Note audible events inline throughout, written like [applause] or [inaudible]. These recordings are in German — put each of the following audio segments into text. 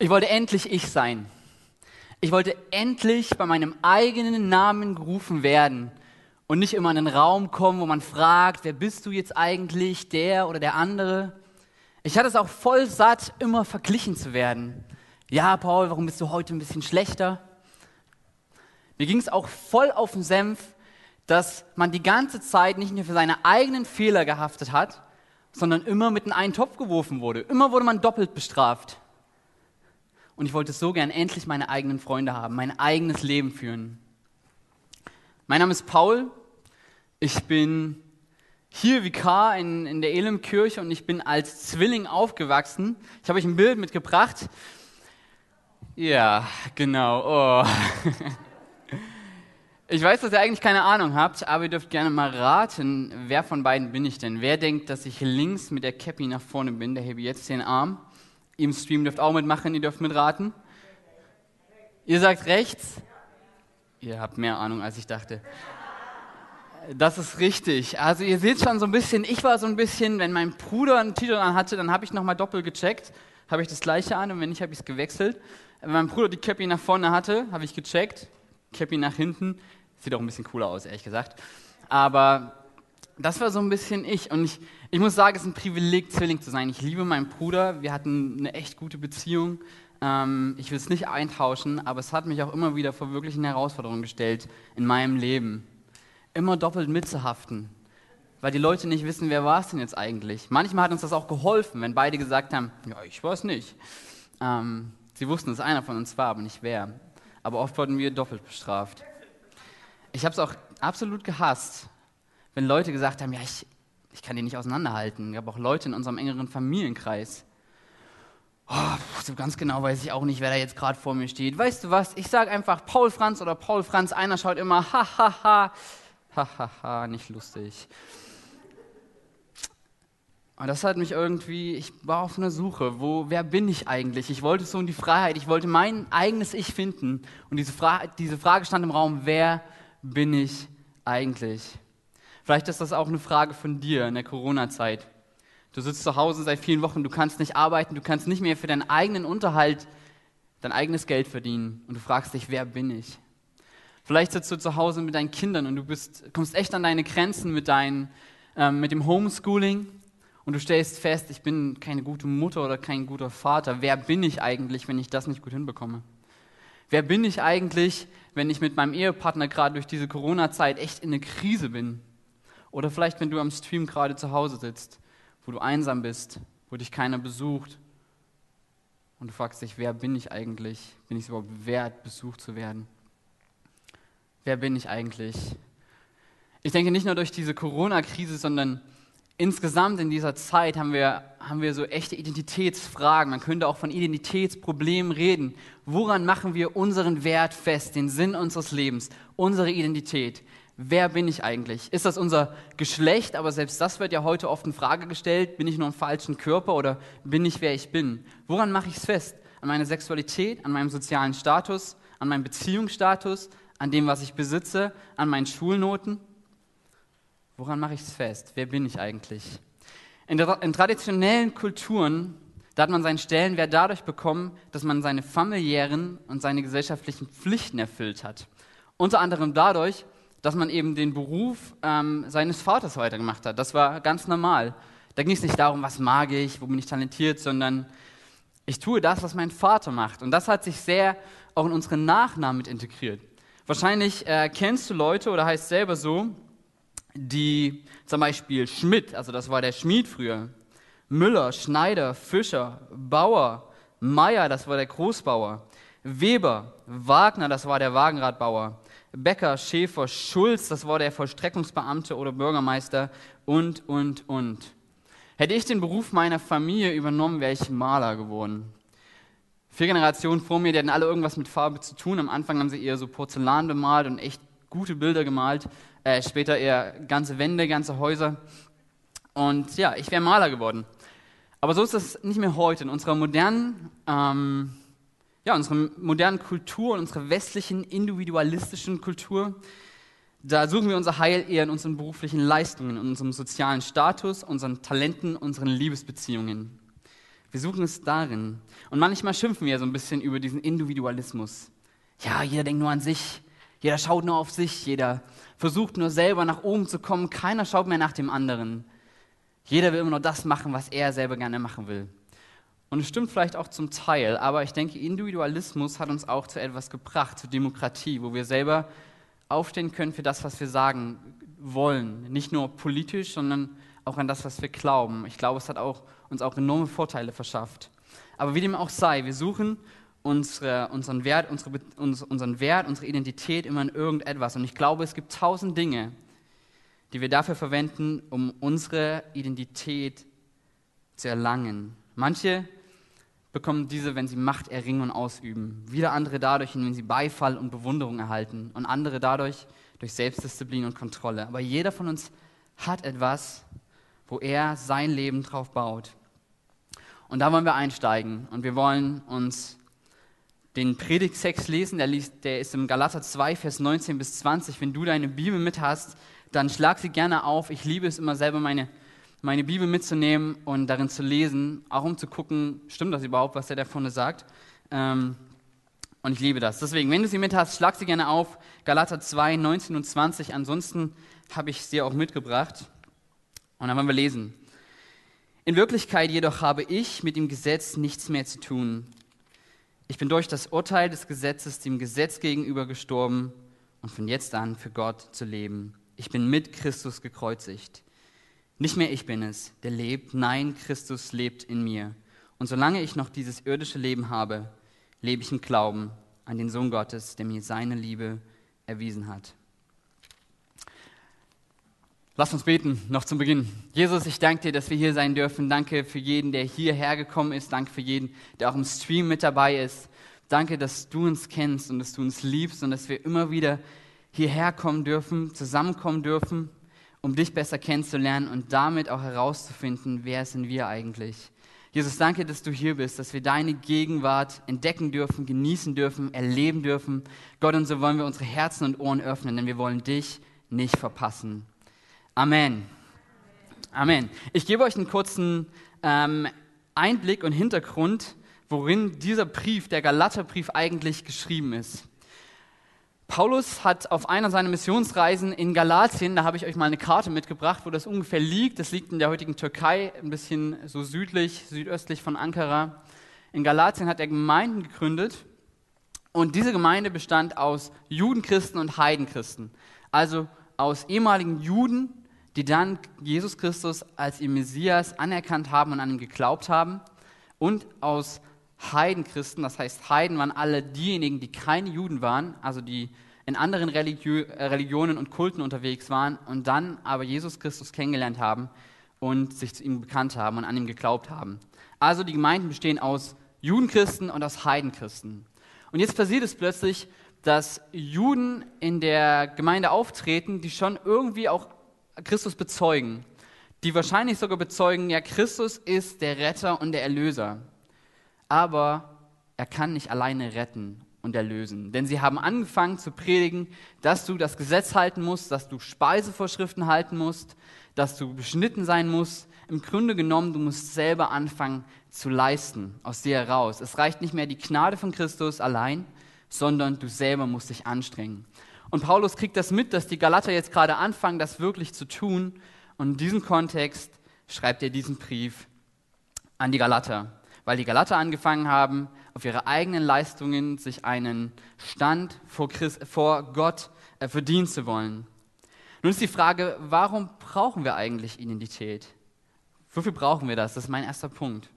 Ich wollte endlich ich sein. Ich wollte endlich bei meinem eigenen Namen gerufen werden und nicht immer in einen Raum kommen, wo man fragt, wer bist du jetzt eigentlich, der oder der andere. Ich hatte es auch voll satt, immer verglichen zu werden. Ja, Paul, warum bist du heute ein bisschen schlechter? Mir ging es auch voll auf den Senf, dass man die ganze Zeit nicht nur für seine eigenen Fehler gehaftet hat, sondern immer mit in einen Topf geworfen wurde. Immer wurde man doppelt bestraft. Und ich wollte so gern endlich meine eigenen Freunde haben, mein eigenes Leben führen. Mein Name ist Paul. Ich bin hier Vikar in, in der Elimkirche und ich bin als Zwilling aufgewachsen. Ich habe euch ein Bild mitgebracht. Ja, genau. Oh. [laughs] Ich weiß, dass ihr eigentlich keine Ahnung habt, aber ihr dürft gerne mal raten, wer von beiden bin ich denn? Wer denkt, dass ich links mit der Cappy nach vorne bin? Der hebe jetzt den Arm. Im Stream dürft auch mitmachen, ihr dürft mitraten. Ihr sagt rechts? Ihr habt mehr Ahnung, als ich dachte. Das ist richtig. Also ihr seht schon so ein bisschen, ich war so ein bisschen, wenn mein Bruder einen Titel an hatte, dann habe ich nochmal doppelt gecheckt, habe ich das gleiche an und wenn nicht, habe ich es gewechselt. Wenn mein Bruder die Cappy nach vorne hatte, habe ich gecheckt, Cappy nach hinten, Sieht auch ein bisschen cooler aus, ehrlich gesagt. Aber das war so ein bisschen ich. Und ich, ich muss sagen, es ist ein Privileg, Zwilling zu sein. Ich liebe meinen Bruder. Wir hatten eine echt gute Beziehung. Ähm, ich will es nicht eintauschen, aber es hat mich auch immer wieder vor wirklichen Herausforderungen gestellt in meinem Leben. Immer doppelt mitzuhaften, weil die Leute nicht wissen, wer war es denn jetzt eigentlich. Manchmal hat uns das auch geholfen, wenn beide gesagt haben, ja, ich weiß nicht. Ähm, sie wussten, dass einer von uns war, aber nicht wer. Aber oft wurden wir doppelt bestraft. Ich habe es auch absolut gehasst, wenn Leute gesagt haben, ja, ich, ich kann die nicht auseinanderhalten. Ich habe auch Leute in unserem engeren Familienkreis. Oh, so ganz genau weiß ich auch nicht, wer da jetzt gerade vor mir steht. Weißt du was? Ich sage einfach Paul Franz oder Paul Franz. Einer schaut immer, ha, ha, ha, ha, ha, ha, nicht lustig. Und das hat mich irgendwie, ich war auf einer Suche, wo, wer bin ich eigentlich? Ich wollte so in die Freiheit, ich wollte mein eigenes Ich finden. Und diese, Fra diese Frage stand im Raum, wer bin ich eigentlich? Vielleicht ist das auch eine Frage von dir in der Corona-Zeit. Du sitzt zu Hause seit vielen Wochen, du kannst nicht arbeiten, du kannst nicht mehr für deinen eigenen Unterhalt dein eigenes Geld verdienen und du fragst dich, wer bin ich? Vielleicht sitzt du zu Hause mit deinen Kindern und du bist, kommst echt an deine Grenzen mit, dein, äh, mit dem Homeschooling und du stellst fest, ich bin keine gute Mutter oder kein guter Vater. Wer bin ich eigentlich, wenn ich das nicht gut hinbekomme? Wer bin ich eigentlich, wenn ich mit meinem Ehepartner gerade durch diese Corona-Zeit echt in eine Krise bin? Oder vielleicht, wenn du am Stream gerade zu Hause sitzt, wo du einsam bist, wo dich keiner besucht und du fragst dich, wer bin ich eigentlich? Bin ich es überhaupt wert, besucht zu werden? Wer bin ich eigentlich? Ich denke nicht nur durch diese Corona-Krise, sondern insgesamt in dieser Zeit haben wir, haben wir so echte Identitätsfragen. Man könnte auch von Identitätsproblemen reden. Woran machen wir unseren Wert fest, den Sinn unseres Lebens, unsere Identität? Wer bin ich eigentlich? Ist das unser Geschlecht? Aber selbst das wird ja heute oft in Frage gestellt. Bin ich nur im falschen Körper oder bin ich, wer ich bin? Woran mache ich es fest? An meiner Sexualität, an meinem sozialen Status, an meinem Beziehungsstatus, an dem, was ich besitze, an meinen Schulnoten? Woran mache ich es fest? Wer bin ich eigentlich? In, der, in traditionellen Kulturen, da hat man seinen Stellenwert dadurch bekommen, dass man seine familiären und seine gesellschaftlichen Pflichten erfüllt hat. Unter anderem dadurch, dass man eben den Beruf ähm, seines Vaters weitergemacht hat. Das war ganz normal. Da ging es nicht darum, was mag ich, wo bin ich talentiert, sondern ich tue das, was mein Vater macht. Und das hat sich sehr auch in unseren Nachnamen mit integriert. Wahrscheinlich äh, kennst du Leute oder heißt selber so, die zum Beispiel Schmidt, also das war der Schmied früher, Müller, Schneider, Fischer, Bauer, Meier, das war der Großbauer, Weber, Wagner, das war der Wagenradbauer, Becker, Schäfer, Schulz, das war der Vollstreckungsbeamte oder Bürgermeister und, und, und. Hätte ich den Beruf meiner Familie übernommen, wäre ich Maler geworden. Vier Generationen vor mir, die hatten alle irgendwas mit Farbe zu tun. Am Anfang haben sie eher so Porzellan bemalt und echt gute Bilder gemalt äh, später eher ganze Wände, ganze Häuser. Und ja, ich wäre Maler geworden. Aber so ist das nicht mehr heute. In unserer modernen, ähm, ja, unserer modernen Kultur, in unserer westlichen individualistischen Kultur, da suchen wir unser Heil eher in unseren beruflichen Leistungen, in unserem sozialen Status, unseren Talenten, unseren Liebesbeziehungen. Wir suchen es darin. Und manchmal schimpfen wir so ein bisschen über diesen Individualismus. Ja, jeder denkt nur an sich, jeder schaut nur auf sich, jeder versucht nur selber nach oben zu kommen, keiner schaut mehr nach dem anderen. Jeder will immer nur das machen, was er selber gerne machen will. Und es stimmt vielleicht auch zum Teil, aber ich denke, Individualismus hat uns auch zu etwas gebracht, zur Demokratie, wo wir selber aufstehen können für das, was wir sagen wollen. Nicht nur politisch, sondern auch an das, was wir glauben. Ich glaube, es hat auch, uns auch enorme Vorteile verschafft. Aber wie dem auch sei, wir suchen unsere, unseren, Wert, unsere, unseren Wert, unsere Identität immer in irgendetwas. Und ich glaube, es gibt tausend Dinge, die wir dafür verwenden, um unsere Identität zu erlangen. Manche bekommen diese, wenn sie Macht erringen und ausüben. Wieder andere dadurch, wenn sie Beifall und Bewunderung erhalten. Und andere dadurch durch Selbstdisziplin und Kontrolle. Aber jeder von uns hat etwas, wo er sein Leben drauf baut. Und da wollen wir einsteigen. Und wir wollen uns den Predigtext lesen. Der, liest, der ist im Galater 2, Vers 19 bis 20. Wenn du deine Bibel mit hast, dann schlag sie gerne auf. Ich liebe es immer selber, meine, meine Bibel mitzunehmen und darin zu lesen, auch um zu gucken, stimmt das überhaupt, was der da vorne sagt. Ähm, und ich liebe das. Deswegen, wenn du sie mit hast, schlag sie gerne auf. Galater 2, 19 und 20. Ansonsten habe ich sie auch mitgebracht. Und dann wollen wir lesen. In Wirklichkeit jedoch habe ich mit dem Gesetz nichts mehr zu tun. Ich bin durch das Urteil des Gesetzes dem Gesetz gegenüber gestorben und von jetzt an für Gott zu leben. Ich bin mit Christus gekreuzigt. Nicht mehr ich bin es, der lebt, nein, Christus lebt in mir. Und solange ich noch dieses irdische Leben habe, lebe ich im Glauben an den Sohn Gottes, der mir seine Liebe erwiesen hat. Lass uns beten, noch zum Beginn. Jesus, ich danke dir, dass wir hier sein dürfen. Danke für jeden, der hierher gekommen ist. Danke für jeden, der auch im Stream mit dabei ist. Danke, dass du uns kennst und dass du uns liebst und dass wir immer wieder hierher kommen dürfen, zusammenkommen dürfen, um dich besser kennenzulernen und damit auch herauszufinden, wer sind wir eigentlich. Jesus, danke, dass du hier bist, dass wir deine Gegenwart entdecken dürfen, genießen dürfen, erleben dürfen. Gott, und so wollen wir unsere Herzen und Ohren öffnen, denn wir wollen dich nicht verpassen. Amen. Amen. Ich gebe euch einen kurzen ähm, Einblick und Hintergrund, worin dieser Brief, der Galaterbrief, eigentlich geschrieben ist. Paulus hat auf einer seiner Missionsreisen in Galatien, da habe ich euch mal eine Karte mitgebracht, wo das ungefähr liegt. Das liegt in der heutigen Türkei, ein bisschen so südlich, südöstlich von Ankara. In Galatien hat er Gemeinden gegründet und diese Gemeinde bestand aus Judenchristen und Heidenchristen. Also aus ehemaligen Juden, die dann Jesus Christus als ihr Messias anerkannt haben und an ihn geglaubt haben, und aus Heidenchristen, das heißt Heiden waren alle diejenigen, die keine Juden waren, also die in anderen Religio äh, Religionen und Kulten unterwegs waren und dann aber Jesus Christus kennengelernt haben und sich zu ihm bekannt haben und an ihm geglaubt haben. Also die Gemeinden bestehen aus Judenchristen und aus Heidenchristen. Und jetzt passiert es plötzlich, dass Juden in der Gemeinde auftreten, die schon irgendwie auch Christus bezeugen, die wahrscheinlich sogar bezeugen, ja, Christus ist der Retter und der Erlöser. Aber er kann nicht alleine retten und erlösen. Denn sie haben angefangen zu predigen, dass du das Gesetz halten musst, dass du Speisevorschriften halten musst, dass du beschnitten sein musst. Im Grunde genommen, du musst selber anfangen zu leisten aus dir heraus. Es reicht nicht mehr die Gnade von Christus allein, sondern du selber musst dich anstrengen. Und Paulus kriegt das mit, dass die Galater jetzt gerade anfangen, das wirklich zu tun. Und in diesem Kontext schreibt er diesen Brief an die Galater, weil die Galater angefangen haben, auf ihre eigenen Leistungen sich einen Stand vor, Christ, vor Gott äh, verdienen zu wollen. Nun ist die Frage, warum brauchen wir eigentlich Identität? Wofür brauchen wir das? Das ist mein erster Punkt.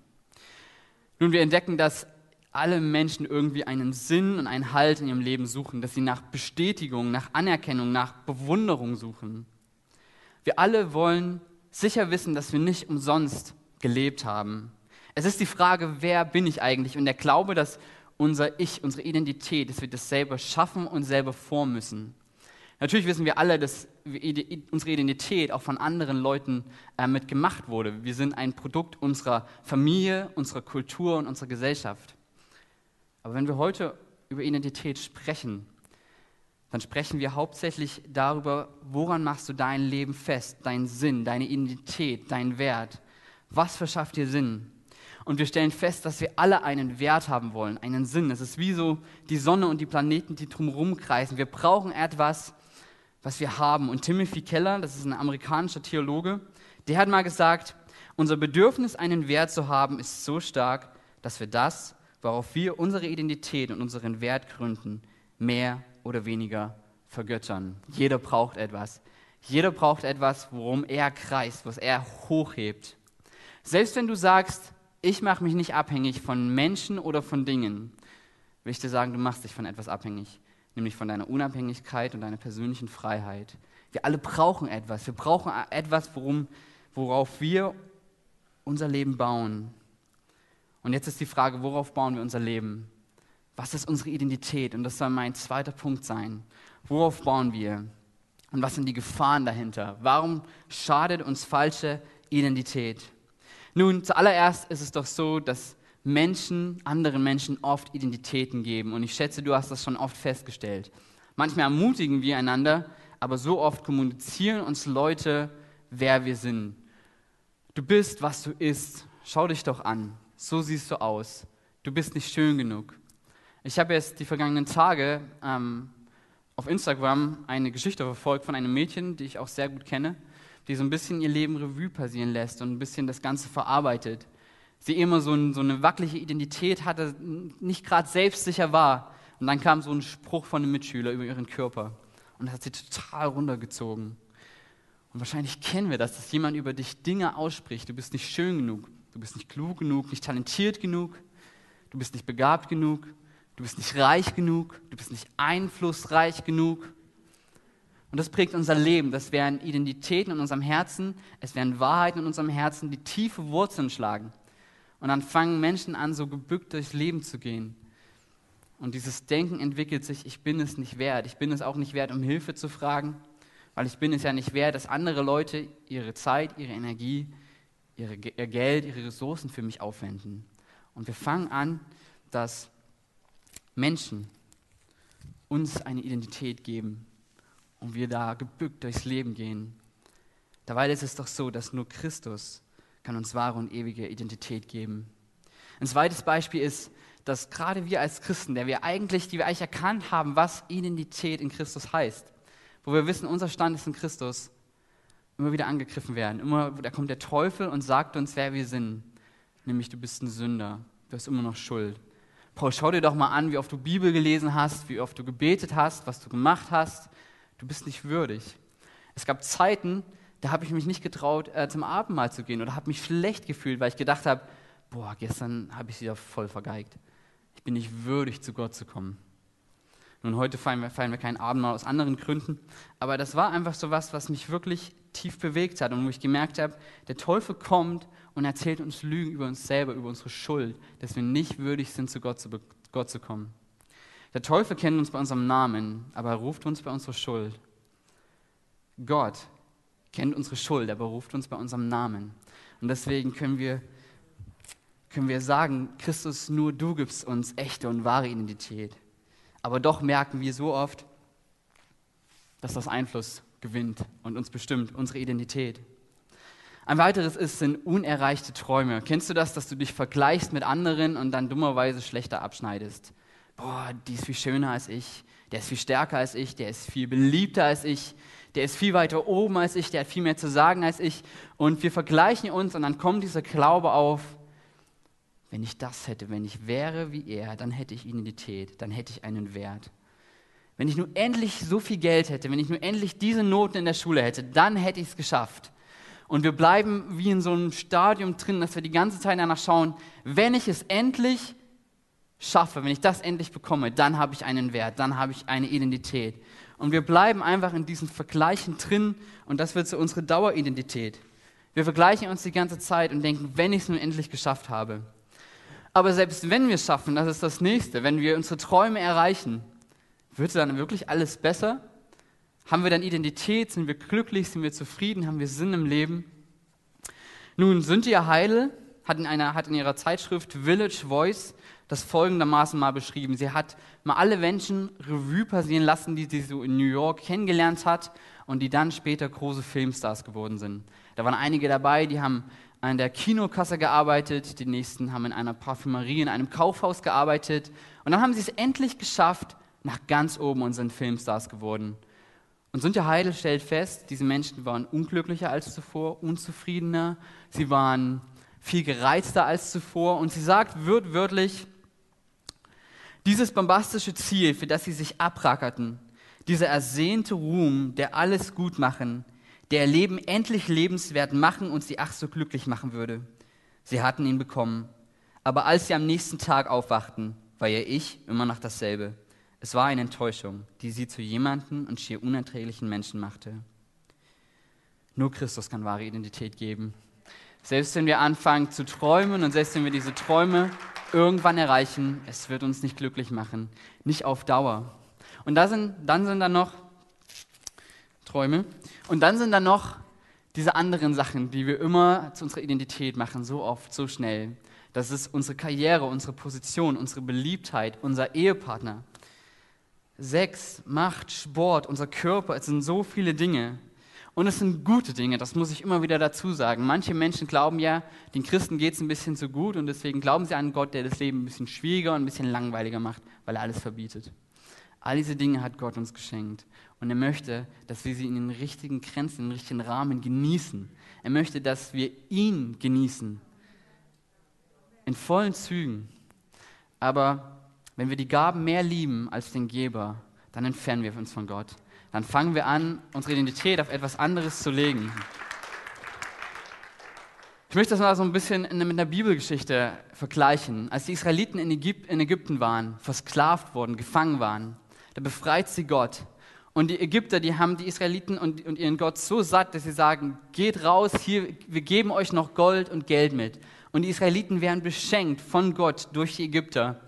Nun, wir entdecken, dass alle Menschen irgendwie einen Sinn und einen Halt in ihrem Leben suchen, dass sie nach Bestätigung, nach Anerkennung, nach Bewunderung suchen. Wir alle wollen sicher wissen, dass wir nicht umsonst gelebt haben. Es ist die Frage, wer bin ich eigentlich? Und der Glaube, dass unser Ich, unsere Identität, dass wir das selber schaffen und selber formen müssen. Natürlich wissen wir alle, dass unsere Identität auch von anderen Leuten äh, mitgemacht wurde. Wir sind ein Produkt unserer Familie, unserer Kultur und unserer Gesellschaft. Aber wenn wir heute über Identität sprechen, dann sprechen wir hauptsächlich darüber, woran machst du dein Leben fest, deinen Sinn, deine Identität, deinen Wert. Was verschafft dir Sinn? Und wir stellen fest, dass wir alle einen Wert haben wollen, einen Sinn. Es ist wie so die Sonne und die Planeten, die drumherum kreisen. Wir brauchen etwas, was wir haben. Und Timothy Keller, das ist ein amerikanischer Theologe, der hat mal gesagt, unser Bedürfnis, einen Wert zu haben, ist so stark, dass wir das, worauf wir unsere Identität und unseren Wert gründen, mehr oder weniger vergöttern. Jeder braucht etwas. Jeder braucht etwas, worum er kreist, was er hochhebt. Selbst wenn du sagst, ich mache mich nicht abhängig von Menschen oder von Dingen, will ich dir sagen, du machst dich von etwas abhängig, nämlich von deiner Unabhängigkeit und deiner persönlichen Freiheit. Wir alle brauchen etwas. Wir brauchen etwas, worum, worauf wir unser Leben bauen. Und jetzt ist die Frage, worauf bauen wir unser Leben? Was ist unsere Identität? Und das soll mein zweiter Punkt sein. Worauf bauen wir? Und was sind die Gefahren dahinter? Warum schadet uns falsche Identität? Nun, zuallererst ist es doch so, dass Menschen anderen Menschen oft Identitäten geben. Und ich schätze, du hast das schon oft festgestellt. Manchmal ermutigen wir einander, aber so oft kommunizieren uns Leute, wer wir sind. Du bist, was du isst. Schau dich doch an. So siehst du aus. Du bist nicht schön genug. Ich habe jetzt die vergangenen Tage ähm, auf Instagram eine Geschichte verfolgt von einem Mädchen, die ich auch sehr gut kenne, die so ein bisschen ihr Leben Revue passieren lässt und ein bisschen das Ganze verarbeitet. Sie immer so, ein, so eine wackelige Identität hatte, nicht gerade selbstsicher war. Und dann kam so ein Spruch von einem Mitschüler über ihren Körper. Und das hat sie total runtergezogen. Und wahrscheinlich kennen wir das, dass jemand über dich Dinge ausspricht. Du bist nicht schön genug, du bist nicht klug genug, nicht talentiert genug, du bist nicht begabt genug, du bist nicht reich genug, du bist nicht einflussreich genug. Und das prägt unser Leben. Das wären Identitäten in unserem Herzen, es wären Wahrheiten in unserem Herzen, die tiefe Wurzeln schlagen. Und dann fangen Menschen an, so gebückt durchs Leben zu gehen. Und dieses Denken entwickelt sich, ich bin es nicht wert. Ich bin es auch nicht wert, um Hilfe zu fragen weil ich bin es ja nicht wert, dass andere Leute ihre Zeit, ihre Energie, ihre, ihr Geld, ihre Ressourcen für mich aufwenden. Und wir fangen an, dass Menschen uns eine Identität geben und wir da gebückt durchs Leben gehen. Dabei ist es doch so, dass nur Christus kann uns wahre und ewige Identität geben. Ein zweites Beispiel ist, dass gerade wir als Christen, der wir eigentlich, die wir eigentlich erkannt haben, was Identität in Christus heißt, wo wir wissen, unser Stand ist in Christus, immer wieder angegriffen werden. Immer, da kommt der Teufel und sagt uns, wer wir sind. Nämlich, du bist ein Sünder. Du hast immer noch Schuld. Paul, schau dir doch mal an, wie oft du Bibel gelesen hast, wie oft du gebetet hast, was du gemacht hast. Du bist nicht würdig. Es gab Zeiten, da habe ich mich nicht getraut, äh, zum Abendmahl zu gehen oder habe mich schlecht gefühlt, weil ich gedacht habe, boah, gestern habe ich sie ja voll vergeigt. Ich bin nicht würdig, zu Gott zu kommen. Nun, heute feiern wir, feiern wir kein Abendmahl aus anderen Gründen, aber das war einfach so was, was mich wirklich tief bewegt hat und wo ich gemerkt habe, der Teufel kommt und erzählt uns Lügen über uns selber, über unsere Schuld, dass wir nicht würdig sind, zu Gott zu, Gott zu kommen. Der Teufel kennt uns bei unserem Namen, aber er ruft uns bei unserer Schuld. Gott kennt unsere Schuld, aber ruft uns bei unserem Namen. Und deswegen können wir, können wir sagen, Christus, nur du gibst uns echte und wahre Identität. Aber doch merken wir so oft, dass das Einfluss gewinnt und uns bestimmt, unsere Identität. Ein weiteres ist, sind unerreichte Träume. Kennst du das, dass du dich vergleichst mit anderen und dann dummerweise schlechter abschneidest? Boah, die ist viel schöner als ich, der ist viel stärker als ich, der ist viel beliebter als ich, der ist viel weiter oben als ich, der hat viel mehr zu sagen als ich. Und wir vergleichen uns und dann kommt dieser Glaube auf, wenn ich das hätte, wenn ich wäre wie er, dann hätte ich Identität, dann hätte ich einen Wert. Wenn ich nur endlich so viel Geld hätte, wenn ich nur endlich diese Noten in der Schule hätte, dann hätte ich es geschafft. Und wir bleiben wie in so einem Stadium drin, dass wir die ganze Zeit danach schauen, wenn ich es endlich schaffe, wenn ich das endlich bekomme, dann habe ich einen Wert, dann habe ich eine Identität. Und wir bleiben einfach in diesen Vergleichen drin und das wird zu unserer Daueridentität. Wir vergleichen uns die ganze Zeit und denken, wenn ich es nun endlich geschafft habe, aber selbst wenn wir es schaffen, das ist das Nächste, wenn wir unsere Träume erreichen, wird dann wirklich alles besser? Haben wir dann Identität? Sind wir glücklich? Sind wir zufrieden? Haben wir Sinn im Leben? Nun, Cynthia Heidel hat in, einer, hat in ihrer Zeitschrift Village Voice das folgendermaßen mal beschrieben. Sie hat mal alle Menschen Revue passieren lassen, die sie so in New York kennengelernt hat und die dann später große Filmstars geworden sind. Da waren einige dabei, die haben an der Kinokasse gearbeitet, die nächsten haben in einer Parfümerie, in einem Kaufhaus gearbeitet und dann haben sie es endlich geschafft, nach ganz oben und sind Filmstars geworden. Und Sundja Heidel stellt fest, diese Menschen waren unglücklicher als zuvor, unzufriedener, sie waren viel gereizter als zuvor und sie sagt wörtlich, dieses bombastische Ziel, für das sie sich abrackerten, dieser ersehnte Ruhm, der alles gut machen, der Leben endlich lebenswert machen und sie ach so glücklich machen würde. Sie hatten ihn bekommen. Aber als sie am nächsten Tag aufwachten, war ihr Ich immer noch dasselbe. Es war eine Enttäuschung, die sie zu jemanden und schier unerträglichen Menschen machte. Nur Christus kann wahre Identität geben. Selbst wenn wir anfangen zu träumen und selbst wenn wir diese Träume irgendwann erreichen, es wird uns nicht glücklich machen, nicht auf Dauer. Und da sind, dann sind da noch Träume und dann sind da noch diese anderen Sachen, die wir immer zu unserer Identität machen, so oft, so schnell. Das ist unsere Karriere, unsere Position, unsere Beliebtheit, unser Ehepartner. Sex, Macht, Sport, unser Körper, es sind so viele Dinge. Und es sind gute Dinge, das muss ich immer wieder dazu sagen. Manche Menschen glauben ja, den Christen geht es ein bisschen zu gut und deswegen glauben sie an Gott, der das Leben ein bisschen schwieriger und ein bisschen langweiliger macht, weil er alles verbietet. All diese Dinge hat Gott uns geschenkt. Und er möchte, dass wir sie in den richtigen Grenzen, in den richtigen Rahmen genießen. Er möchte, dass wir ihn genießen. In vollen Zügen. Aber wenn wir die Gaben mehr lieben als den Geber, dann entfernen wir uns von Gott dann fangen wir an, unsere Identität auf etwas anderes zu legen. Ich möchte das mal so ein bisschen mit einer Bibelgeschichte vergleichen. Als die Israeliten in, Ägypten waren, versklavt wurden, gefangen waren, da befreit sie Gott. Und die Ägypter, die haben die Israeliten und, und ihren Gott so satt, dass sie sagen, geht raus, hier, wir geben euch noch Gold und Geld mit. Und die Israeliten werden beschenkt von Gott durch die Ägypter.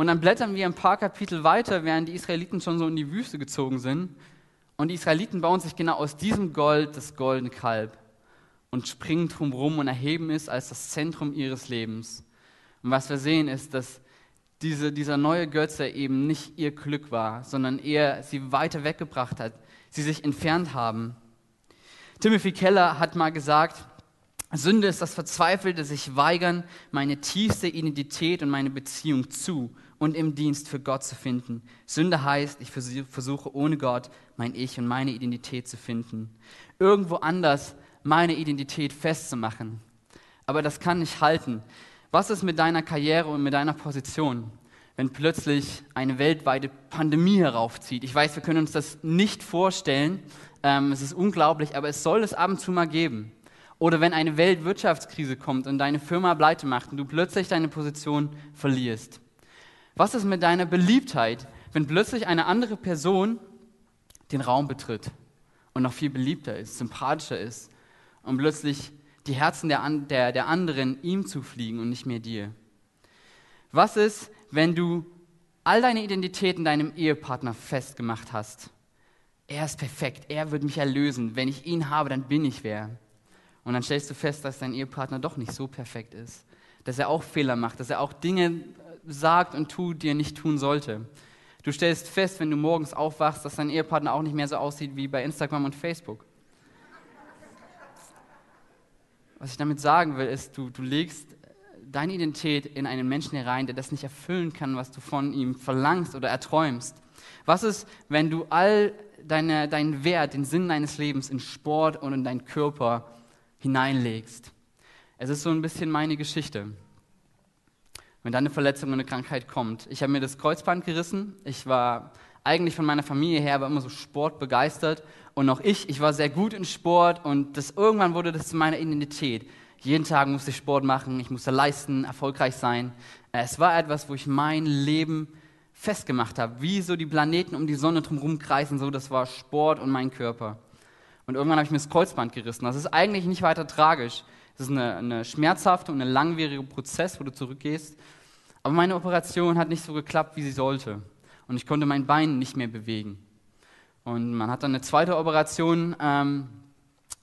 Und dann blättern wir ein paar Kapitel weiter, während die Israeliten schon so in die Wüste gezogen sind. Und die Israeliten bauen sich genau aus diesem Gold das goldene Kalb und springen drumherum und erheben es als das Zentrum ihres Lebens. Und was wir sehen ist, dass diese, dieser neue Götze eben nicht ihr Glück war, sondern eher sie weiter weggebracht hat, sie sich entfernt haben. Timothy Keller hat mal gesagt, Sünde ist das verzweifelte sich weigern, meine tiefste Identität und meine Beziehung zu und im Dienst für Gott zu finden. Sünde heißt, ich versuche ohne Gott mein Ich und meine Identität zu finden. Irgendwo anders meine Identität festzumachen. Aber das kann nicht halten. Was ist mit deiner Karriere und mit deiner Position, wenn plötzlich eine weltweite Pandemie heraufzieht? Ich weiß, wir können uns das nicht vorstellen. Ähm, es ist unglaublich, aber es soll es ab und zu mal geben. Oder wenn eine Weltwirtschaftskrise kommt und deine Firma pleite macht und du plötzlich deine Position verlierst. Was ist mit deiner Beliebtheit, wenn plötzlich eine andere Person den Raum betritt und noch viel beliebter ist, sympathischer ist und plötzlich die Herzen der, der, der anderen ihm zufliegen und nicht mehr dir? Was ist, wenn du all deine Identität in deinem Ehepartner festgemacht hast? Er ist perfekt, er wird mich erlösen. Wenn ich ihn habe, dann bin ich wer. Und dann stellst du fest, dass dein Ehepartner doch nicht so perfekt ist, dass er auch Fehler macht, dass er auch Dinge sagt und tut, die er nicht tun sollte. Du stellst fest, wenn du morgens aufwachst, dass dein Ehepartner auch nicht mehr so aussieht wie bei Instagram und Facebook. Was ich damit sagen will, ist, du, du legst deine Identität in einen Menschen herein, der das nicht erfüllen kann, was du von ihm verlangst oder erträumst. Was ist, wenn du all deine, deinen Wert, den Sinn deines Lebens in Sport und in deinen Körper hineinlegst? Es ist so ein bisschen meine Geschichte wenn dann eine Verletzung und eine Krankheit kommt. Ich habe mir das Kreuzband gerissen. Ich war eigentlich von meiner Familie her aber immer so sportbegeistert. Und auch ich, ich war sehr gut in Sport und das, irgendwann wurde das zu meiner Identität. Jeden Tag musste ich Sport machen, ich musste leisten, erfolgreich sein. Es war etwas, wo ich mein Leben festgemacht habe. Wie so die Planeten um die Sonne drumherum kreisen, so das war Sport und mein Körper. Und irgendwann habe ich mir das Kreuzband gerissen. Das ist eigentlich nicht weiter tragisch. Das ist eine, eine schmerzhafte und ein langwieriger Prozess, wo du zurückgehst. Aber meine Operation hat nicht so geklappt, wie sie sollte. Und ich konnte mein Bein nicht mehr bewegen. Und man hat dann eine zweite Operation ähm,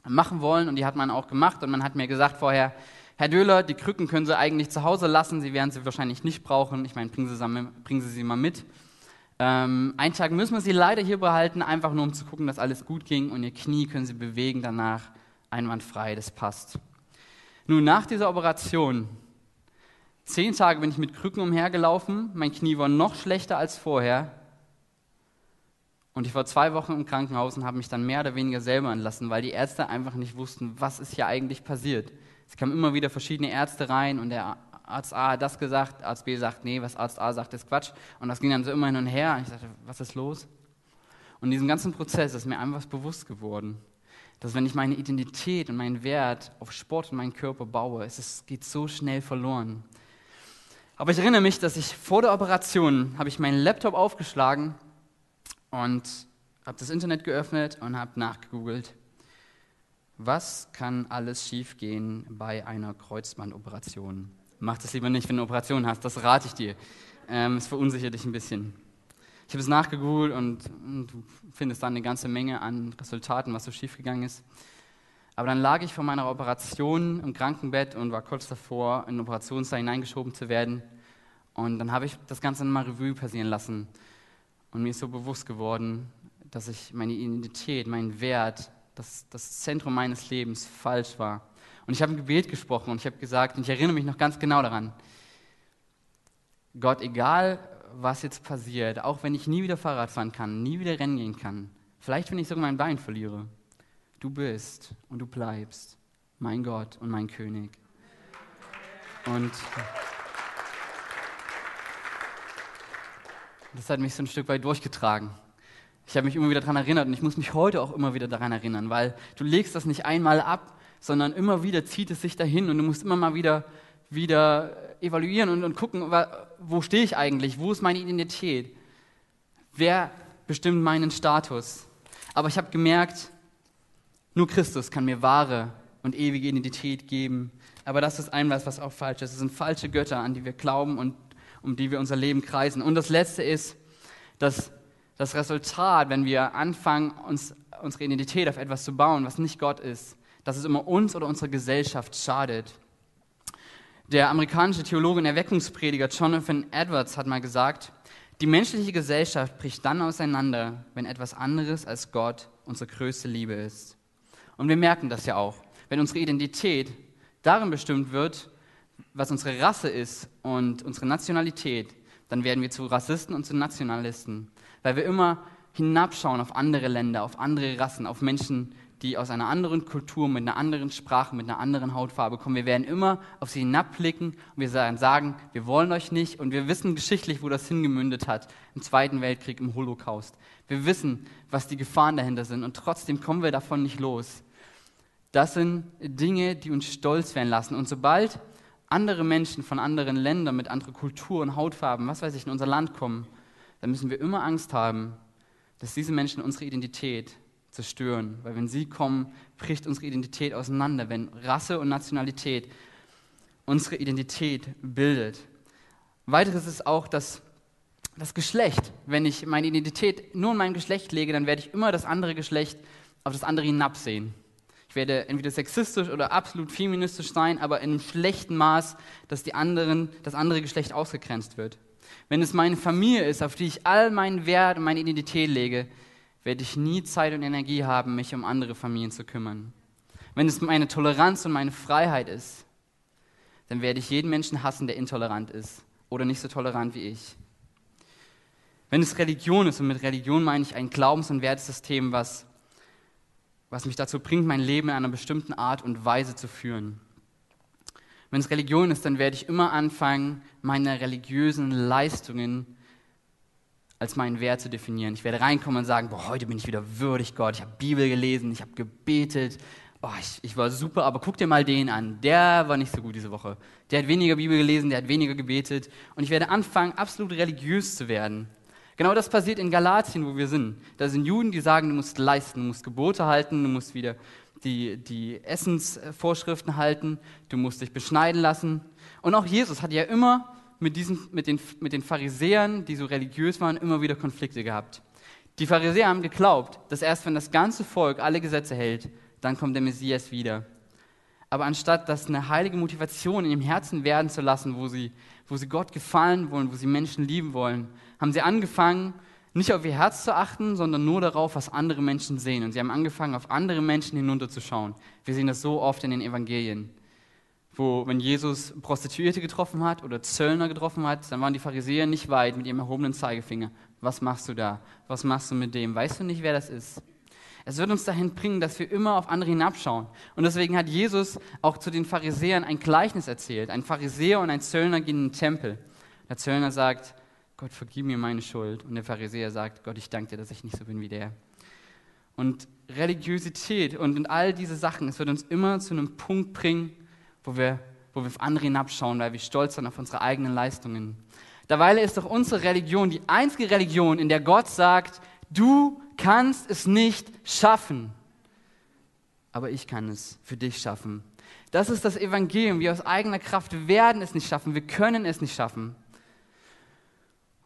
machen wollen und die hat man auch gemacht. Und man hat mir gesagt vorher, Herr Döhler, die Krücken können Sie eigentlich zu Hause lassen, Sie werden sie wahrscheinlich nicht brauchen. Ich meine, bringen Sie, bringen sie, sie mal mit. Ähm, einen Tag müssen wir sie leider hier behalten, einfach nur um zu gucken, dass alles gut ging und Ihr Knie können Sie bewegen danach einwandfrei, das passt. Nun, nach dieser Operation, zehn Tage bin ich mit Krücken umhergelaufen, mein Knie war noch schlechter als vorher. Und ich war zwei Wochen im Krankenhaus und habe mich dann mehr oder weniger selber entlassen, weil die Ärzte einfach nicht wussten, was ist hier eigentlich passiert. Es kamen immer wieder verschiedene Ärzte rein und der Arzt A hat das gesagt, Arzt B sagt, nee, was Arzt A sagt, ist Quatsch. Und das ging dann so immer hin und her. Und ich dachte, was ist los? Und in diesem ganzen Prozess ist mir einfach bewusst geworden, dass wenn ich meine Identität und meinen Wert auf Sport und meinen Körper baue, es ist, geht so schnell verloren. Aber ich erinnere mich, dass ich vor der Operation habe ich meinen Laptop aufgeschlagen und habe das Internet geöffnet und habe nachgegoogelt, was kann alles schiefgehen bei einer Kreuzbandoperation? Mach das lieber nicht, wenn du eine Operation hast, das rate ich dir. Ähm, es verunsichert dich ein bisschen. Ich habe es nachgegoogelt und, und, du findest dann eine ganze Menge an Resultaten, was so schiefgegangen ist. Aber dann lag ich vor meiner Operation im Krankenbett und war kurz davor, in den Operationssaal hineingeschoben zu werden. Und dann habe ich das Ganze mal Revue passieren lassen. Und mir ist so bewusst geworden, dass ich meine Identität, meinen Wert, dass das Zentrum meines Lebens falsch war. Und ich habe ein Gebet gesprochen und ich habe gesagt, und ich erinnere mich noch ganz genau daran, Gott, egal was jetzt passiert, auch wenn ich nie wieder Fahrrad fahren kann, nie wieder rennen gehen kann, vielleicht wenn ich sogar mein Bein verliere, du bist und du bleibst mein Gott und mein König. Und das hat mich so ein Stück weit durchgetragen. Ich habe mich immer wieder daran erinnert und ich muss mich heute auch immer wieder daran erinnern, weil du legst das nicht einmal ab, sondern immer wieder zieht es sich dahin und du musst immer mal wieder, wieder evaluieren und, und gucken, wo stehe ich eigentlich, wo ist meine Identität, wer bestimmt meinen Status. Aber ich habe gemerkt, nur Christus kann mir wahre und ewige Identität geben. Aber das ist ein was, was auch falsch ist. Es sind falsche Götter, an die wir glauben und um die wir unser Leben kreisen. Und das Letzte ist, dass das Resultat, wenn wir anfangen, uns, unsere Identität auf etwas zu bauen, was nicht Gott ist, dass es immer uns oder unserer Gesellschaft schadet. Der amerikanische Theologe und Erweckungsprediger Jonathan Edwards hat mal gesagt, die menschliche Gesellschaft bricht dann auseinander, wenn etwas anderes als Gott unsere größte Liebe ist. Und wir merken das ja auch. Wenn unsere Identität darin bestimmt wird, was unsere Rasse ist und unsere Nationalität, dann werden wir zu Rassisten und zu Nationalisten, weil wir immer hinabschauen auf andere Länder, auf andere Rassen, auf Menschen, die aus einer anderen Kultur, mit einer anderen Sprache, mit einer anderen Hautfarbe kommen. Wir werden immer auf sie hinabblicken und wir sagen, wir wollen euch nicht und wir wissen geschichtlich, wo das hingemündet hat, im Zweiten Weltkrieg, im Holocaust. Wir wissen, was die Gefahren dahinter sind und trotzdem kommen wir davon nicht los. Das sind Dinge, die uns stolz werden lassen. Und sobald andere Menschen von anderen Ländern mit anderen Kulturen, Hautfarben, was weiß ich, in unser Land kommen, dann müssen wir immer Angst haben, dass diese Menschen unsere Identität zerstören. Weil wenn sie kommen, bricht unsere Identität auseinander, wenn Rasse und Nationalität unsere Identität bildet. Weiteres ist auch das, das Geschlecht. Wenn ich meine Identität nur in mein Geschlecht lege, dann werde ich immer das andere Geschlecht auf das andere hinabsehen. Ich werde entweder sexistisch oder absolut feministisch sein, aber in einem schlechten Maß, dass die anderen, das andere Geschlecht ausgegrenzt wird. Wenn es meine Familie ist, auf die ich all meinen Wert und meine Identität lege, werde ich nie Zeit und Energie haben, mich um andere Familien zu kümmern. Wenn es meine Toleranz und meine Freiheit ist, dann werde ich jeden Menschen hassen, der intolerant ist oder nicht so tolerant wie ich. Wenn es Religion ist, und mit Religion meine ich ein Glaubens- und Wertesystem, was, was mich dazu bringt, mein Leben in einer bestimmten Art und Weise zu führen. Wenn es Religion ist, dann werde ich immer anfangen, meine religiösen Leistungen als meinen Wert zu definieren. Ich werde reinkommen und sagen, boah, heute bin ich wieder würdig, Gott. Ich habe Bibel gelesen, ich habe gebetet. Oh, ich, ich war super, aber guck dir mal den an. Der war nicht so gut diese Woche. Der hat weniger Bibel gelesen, der hat weniger gebetet. Und ich werde anfangen, absolut religiös zu werden. Genau das passiert in Galatien, wo wir sind. Da sind Juden, die sagen, du musst leisten, du musst Gebote halten, du musst wieder die, die Essensvorschriften halten, du musst dich beschneiden lassen. Und auch Jesus hat ja immer mit, diesen, mit, den, mit den Pharisäern, die so religiös waren, immer wieder Konflikte gehabt. Die Pharisäer haben geglaubt, dass erst wenn das ganze Volk alle Gesetze hält, dann kommt der Messias wieder. Aber anstatt das eine heilige Motivation in ihrem Herzen werden zu lassen, wo sie, wo sie Gott gefallen wollen, wo sie Menschen lieben wollen, haben sie angefangen, nicht auf ihr Herz zu achten, sondern nur darauf, was andere Menschen sehen. Und sie haben angefangen, auf andere Menschen hinunterzuschauen. Wir sehen das so oft in den Evangelien. wo, wenn Jesus Prostituierte getroffen hat oder Zöllner getroffen hat, dann waren die Pharisäer nicht weit mit ihrem erhobenen Zeigefinger. Was machst du da? Was machst du mit dem? Weißt du nicht, wer das ist? Es wird uns dahin bringen, dass wir immer auf andere hinabschauen. Und deswegen hat Jesus auch zu den Pharisäern ein Gleichnis erzählt. Ein Pharisäer und ein Zöllner gehen in den Tempel. Der Zöllner sagt, Gott, vergib mir meine Schuld. Und der Pharisäer sagt, Gott, ich danke dir, dass ich nicht so bin wie der. Und Religiosität und, all diese Sachen, es wird uns immer zu einem Punkt bringen, wo wir, wo wir auf andere hinabschauen, weil wir stolz sind auf unsere eigenen Leistungen. Dabei ist doch unsere Religion die einzige Religion, in der Gott sagt, du kannst es nicht schaffen, aber ich kann es für dich schaffen. Das ist das Evangelium. Wir aus eigener Kraft werden es nicht schaffen. Wir können es nicht schaffen.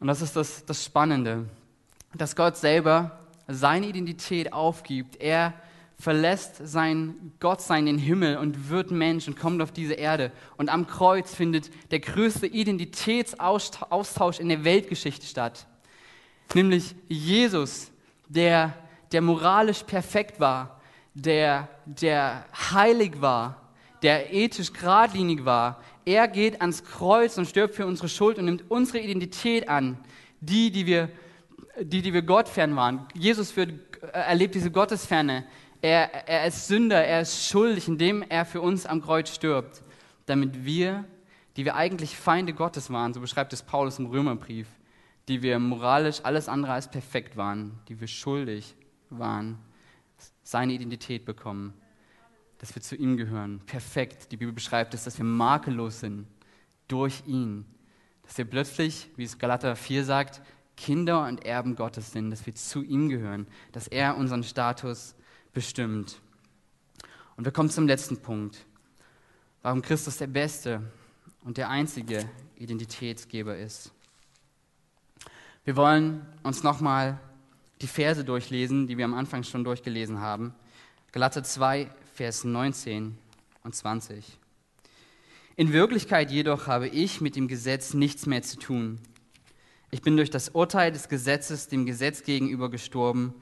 Und das ist das, das Spannende, dass Gott selber seine Identität aufgibt. Er verlässt sein Gottsein, den Himmel und wird Mensch und kommt auf diese Erde. Und am Kreuz findet der größte Identitätsaustausch in der Weltgeschichte statt. Nämlich Jesus, der, der moralisch perfekt war, der, der heilig war, der ethisch geradlinig war. Er geht ans Kreuz und stirbt für unsere Schuld und nimmt unsere Identität an, die, die wir, die, die wir Gott fern waren. Jesus wird, erlebt diese Gottesferne. Er, er ist Sünder, er ist schuldig, indem er für uns am Kreuz stirbt, damit wir, die wir eigentlich Feinde Gottes waren, so beschreibt es Paulus im Römerbrief, die wir moralisch alles andere als perfekt waren, die wir schuldig waren, seine Identität bekommen, dass wir zu ihm gehören, perfekt. Die Bibel beschreibt es, dass wir makellos sind durch ihn, dass wir plötzlich, wie es Galater 4 sagt, Kinder und Erben Gottes sind, dass wir zu ihm gehören, dass er unseren Status bestimmt. Und wir kommen zum letzten Punkt, warum Christus der beste und der einzige Identitätsgeber ist. Wir wollen uns nochmal die Verse durchlesen, die wir am Anfang schon durchgelesen haben. Galater 2, Vers 19 und 20. In Wirklichkeit jedoch habe ich mit dem Gesetz nichts mehr zu tun. Ich bin durch das Urteil des Gesetzes dem Gesetz gegenüber gestorben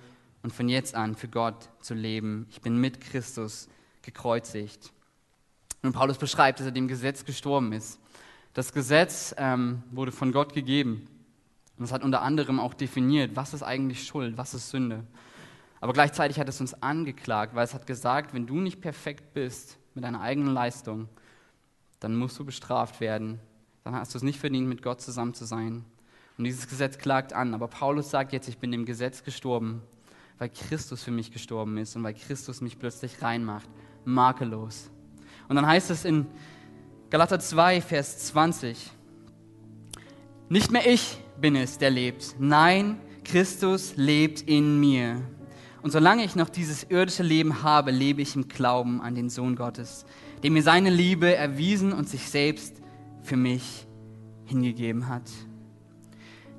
und von jetzt an für Gott zu leben. Ich bin mit Christus gekreuzigt. Und Paulus beschreibt, dass er dem Gesetz gestorben ist. Das Gesetz ähm, wurde von Gott gegeben. Und es hat unter anderem auch definiert, was ist eigentlich Schuld, was ist Sünde. Aber gleichzeitig hat es uns angeklagt, weil es hat gesagt, wenn du nicht perfekt bist mit deiner eigenen Leistung, dann musst du bestraft werden. Dann hast du es nicht verdient, mit Gott zusammen zu sein. Und dieses Gesetz klagt an. Aber Paulus sagt jetzt, ich bin dem Gesetz gestorben weil Christus für mich gestorben ist und weil Christus mich plötzlich reinmacht, makellos. Und dann heißt es in Galater 2, Vers 20, nicht mehr ich bin es, der lebt, nein, Christus lebt in mir. Und solange ich noch dieses irdische Leben habe, lebe ich im Glauben an den Sohn Gottes, der mir seine Liebe erwiesen und sich selbst für mich hingegeben hat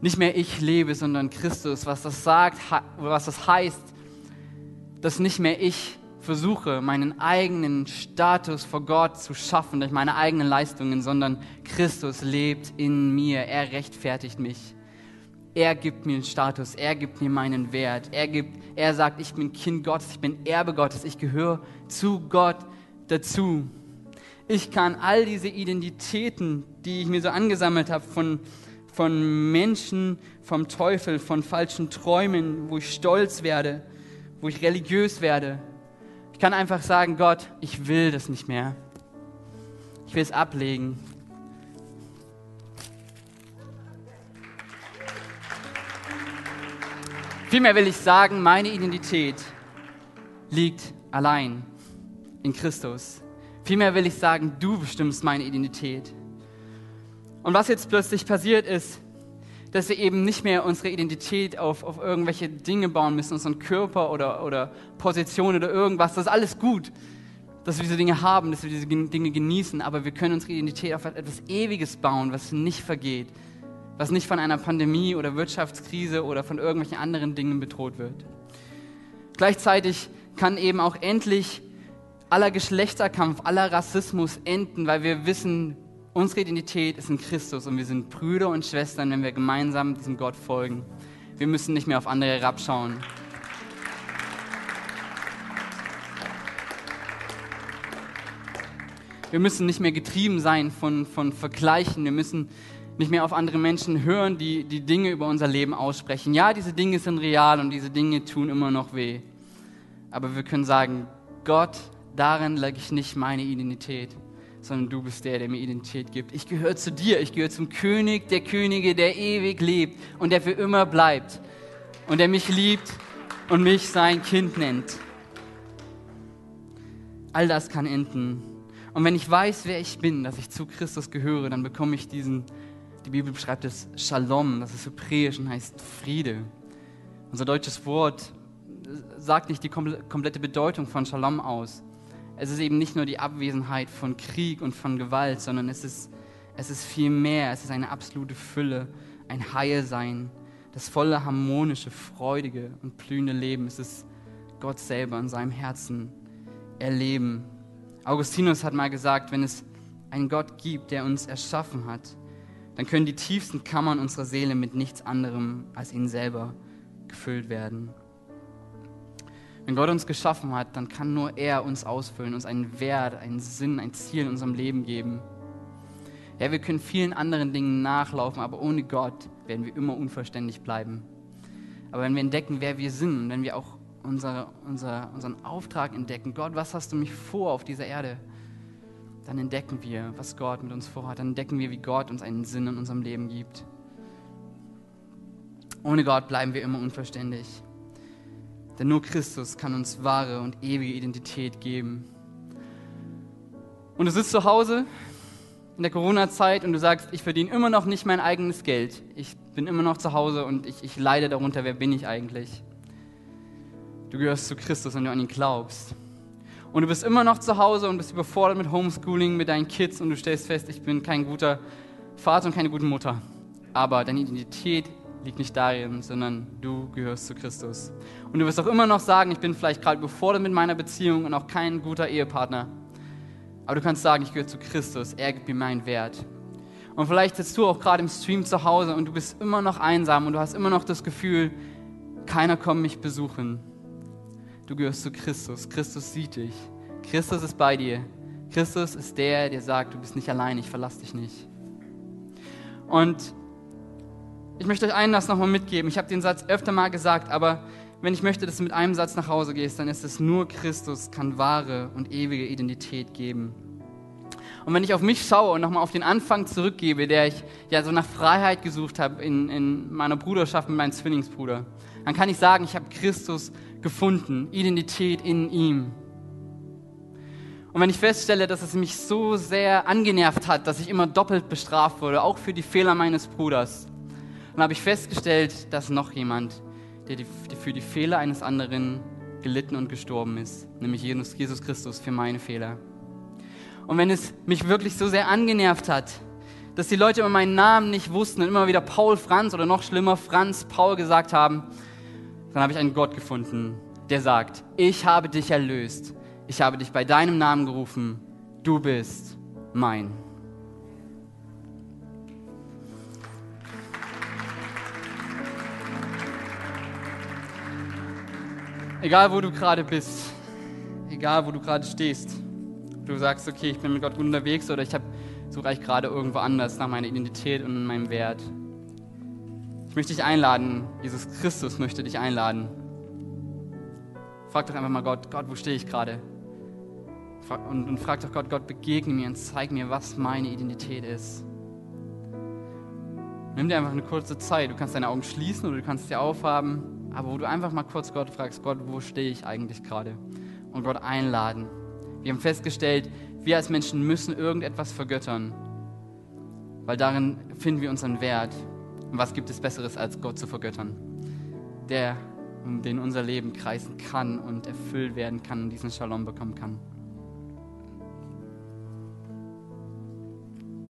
nicht mehr ich lebe, sondern Christus, was das sagt, was das heißt, dass nicht mehr ich versuche, meinen eigenen Status vor Gott zu schaffen durch meine eigenen Leistungen, sondern Christus lebt in mir. Er rechtfertigt mich. Er gibt mir den Status, er gibt mir meinen Wert. Er, gibt, er sagt, ich bin Kind Gottes, ich bin Erbe Gottes, ich gehöre zu Gott dazu. Ich kann all diese Identitäten, die ich mir so angesammelt habe, von von Menschen, vom Teufel, von falschen Träumen, wo ich stolz werde, wo ich religiös werde. Ich kann einfach sagen, Gott, ich will das nicht mehr. Ich will es ablegen. Vielmehr will ich sagen, meine Identität liegt allein in Christus. Vielmehr will ich sagen, du bestimmst meine Identität. Und was jetzt plötzlich passiert ist, dass wir eben nicht mehr unsere Identität auf, auf irgendwelche Dinge bauen müssen, unseren Körper oder, oder Position oder irgendwas. Das ist alles gut, dass wir diese Dinge haben, dass wir diese Dinge genießen, aber wir können unsere Identität auf etwas Ewiges bauen, was nicht vergeht, was nicht von einer Pandemie oder Wirtschaftskrise oder von irgendwelchen anderen Dingen bedroht wird. Gleichzeitig kann eben auch endlich aller Geschlechterkampf, aller Rassismus enden, weil wir wissen, Unsere Identität ist in Christus und wir sind Brüder und Schwestern, wenn wir gemeinsam diesem Gott folgen. Wir müssen nicht mehr auf andere herabschauen. Wir müssen nicht mehr getrieben sein von, von Vergleichen. Wir müssen nicht mehr auf andere Menschen hören, die die Dinge über unser Leben aussprechen. Ja, diese Dinge sind real und diese Dinge tun immer noch weh. Aber wir können sagen, Gott, darin lege ich nicht meine Identität, sondern du bist der, der mir Identität gibt. Ich gehöre zu dir, ich gehöre zum König der Könige, der ewig lebt und der für immer bleibt und der mich liebt und mich sein Kind nennt. All das kann enden. Und wenn ich weiß, wer ich bin, dass ich zu Christus gehöre, dann bekomme ich diesen, die Bibel beschreibt es Shalom, das ist hebräisch und heißt Friede. Unser deutsches Wort sagt nicht die komplette Bedeutung von Shalom aus. Es ist eben nicht nur die Abwesenheit von Krieg und von Gewalt, sondern es ist, es ist viel mehr. Es ist eine absolute Fülle, ein Heilsein, das volle, harmonische, freudige und blühende Leben. Es ist Gott selber in seinem Herzen erleben. Augustinus hat mal gesagt, wenn es einen Gott gibt, der uns erschaffen hat, dann können die tiefsten Kammern unserer Seele mit nichts anderem als ihn selber gefüllt werden. Wenn Gott uns geschaffen hat, dann kann nur er uns ausfüllen, uns einen Wert, einen Sinn, ein Ziel in unserem Leben geben. Ja, wir können vielen anderen Dingen nachlaufen, aber ohne Gott werden wir immer unverständlich bleiben. Aber wenn wir entdecken, wer wir sind, wenn wir auch unsere, unser, unseren Auftrag entdecken, Gott, was hast du mich vor auf dieser Erde? Dann entdecken wir, was Gott mit uns vorhat. Dann entdecken wir, wie Gott uns einen Sinn in unserem Leben gibt. Ohne Gott bleiben wir immer unverständlich. Denn nur Christus kann uns wahre und ewige Identität geben. Und du sitzt zu Hause in der Corona-Zeit und du sagst, ich verdiene immer noch nicht mein eigenes Geld. Ich bin immer noch zu Hause und ich, ich leide darunter, wer bin ich eigentlich? Du gehörst zu Christus, wenn du an ihn glaubst. Und du bist immer noch zu Hause und bist überfordert mit Homeschooling, mit deinen Kids und du stellst fest, ich bin kein guter Vater und keine gute Mutter. Aber deine Identität liegt nicht darin, sondern du gehörst zu Christus. Und du wirst auch immer noch sagen, ich bin vielleicht gerade überfordert mit meiner Beziehung und auch kein guter Ehepartner. Aber du kannst sagen, ich gehöre zu Christus, er gibt mir meinen Wert. Und vielleicht sitzt du auch gerade im Stream zu Hause und du bist immer noch einsam und du hast immer noch das Gefühl, keiner kommt mich besuchen du gehörst zu Christus. Christus sieht dich. Christus ist bei dir. Christus ist der, der sagt, du bist nicht allein, ich verlasse dich nicht. Und ich möchte euch einen das nochmal mitgeben. Ich habe den Satz öfter mal gesagt, aber wenn ich möchte, dass du mit einem Satz nach Hause gehst, dann ist es nur Christus kann wahre und ewige Identität geben. Und wenn ich auf mich schaue und nochmal auf den Anfang zurückgebe, der ich ja so nach Freiheit gesucht habe in, in meiner Bruderschaft mit meinem Zwillingsbruder, dann kann ich sagen, ich habe Christus gefunden, Identität in ihm. Und wenn ich feststelle, dass es mich so sehr angenervt hat, dass ich immer doppelt bestraft wurde, auch für die Fehler meines Bruders, dann habe ich festgestellt, dass noch jemand, der für die Fehler eines anderen gelitten und gestorben ist, nämlich Jesus Christus für meine Fehler. Und wenn es mich wirklich so sehr angenervt hat, dass die Leute immer meinen Namen nicht wussten und immer wieder Paul Franz oder noch schlimmer Franz Paul gesagt haben, dann habe ich einen Gott gefunden, der sagt, ich habe dich erlöst, ich habe dich bei deinem Namen gerufen, du bist mein. Egal wo du gerade bist, egal wo du gerade stehst, du sagst, okay, ich bin mit Gott gut unterwegs oder ich suche ich gerade irgendwo anders nach meiner Identität und meinem Wert. Ich möchte dich einladen, Jesus Christus möchte dich einladen. Frag doch einfach mal Gott, Gott, wo stehe ich gerade? Und, und frag doch Gott, Gott, begegne mir und zeig mir, was meine Identität ist. Nimm dir einfach eine kurze Zeit. Du kannst deine Augen schließen oder du kannst sie aufhaben. Aber wo du einfach mal kurz Gott fragst, Gott, wo stehe ich eigentlich gerade? Und Gott einladen. Wir haben festgestellt, wir als Menschen müssen irgendetwas vergöttern. Weil darin finden wir unseren Wert. Und was gibt es Besseres, als Gott zu vergöttern? Der, um den unser Leben kreisen kann und erfüllt werden kann und diesen Shalom bekommen kann.